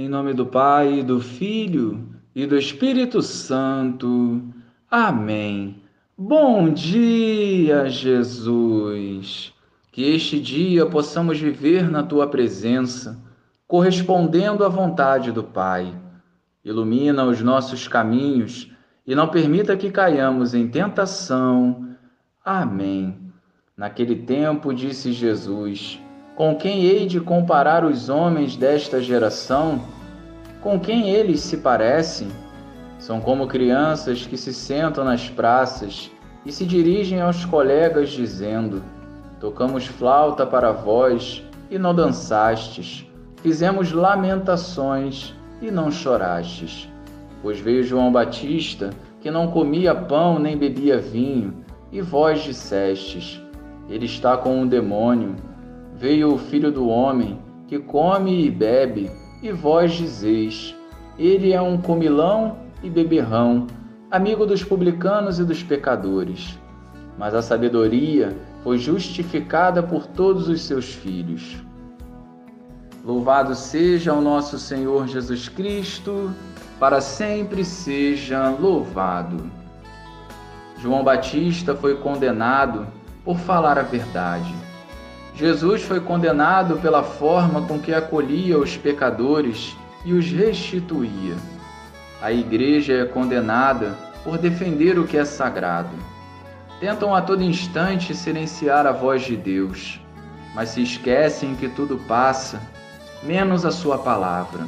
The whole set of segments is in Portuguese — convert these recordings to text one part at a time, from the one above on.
Em nome do Pai, do Filho e do Espírito Santo. Amém. Bom dia, Jesus. Que este dia possamos viver na tua presença, correspondendo à vontade do Pai. Ilumina os nossos caminhos e não permita que caiamos em tentação. Amém. Naquele tempo disse Jesus: com quem hei de comparar os homens desta geração? Com quem eles se parecem? São como crianças que se sentam nas praças e se dirigem aos colegas dizendo: Tocamos flauta para vós e não dançastes, fizemos lamentações e não chorastes. Pois veio João Batista, que não comia pão nem bebia vinho, e vós dissestes: Ele está com um demônio veio o filho do homem, que come e bebe, e vós dizeis: Ele é um comilão e beberrão, amigo dos publicanos e dos pecadores. Mas a sabedoria foi justificada por todos os seus filhos. Louvado seja o nosso Senhor Jesus Cristo, para sempre seja louvado. João Batista foi condenado por falar a verdade Jesus foi condenado pela forma com que acolhia os pecadores e os restituía. A Igreja é condenada por defender o que é sagrado. Tentam a todo instante silenciar a voz de Deus, mas se esquecem que tudo passa, menos a Sua palavra.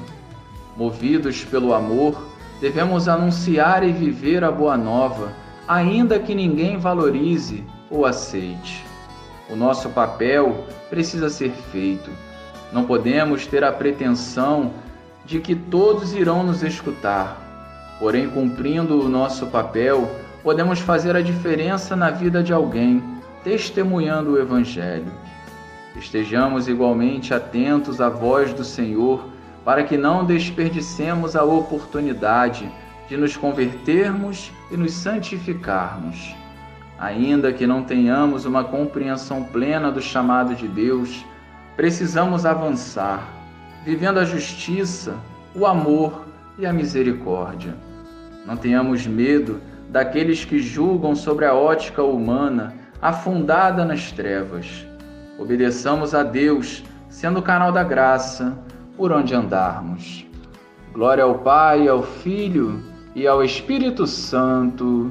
Movidos pelo amor, devemos anunciar e viver a boa nova, ainda que ninguém valorize ou aceite. O nosso papel precisa ser feito. Não podemos ter a pretensão de que todos irão nos escutar. Porém, cumprindo o nosso papel, podemos fazer a diferença na vida de alguém, testemunhando o Evangelho. Estejamos igualmente atentos à voz do Senhor para que não desperdicemos a oportunidade de nos convertermos e nos santificarmos. Ainda que não tenhamos uma compreensão plena do chamado de Deus, precisamos avançar, vivendo a justiça, o amor e a misericórdia. Não tenhamos medo daqueles que julgam sobre a ótica humana, afundada nas trevas. Obedeçamos a Deus, sendo o canal da graça por onde andarmos. Glória ao Pai, ao Filho e ao Espírito Santo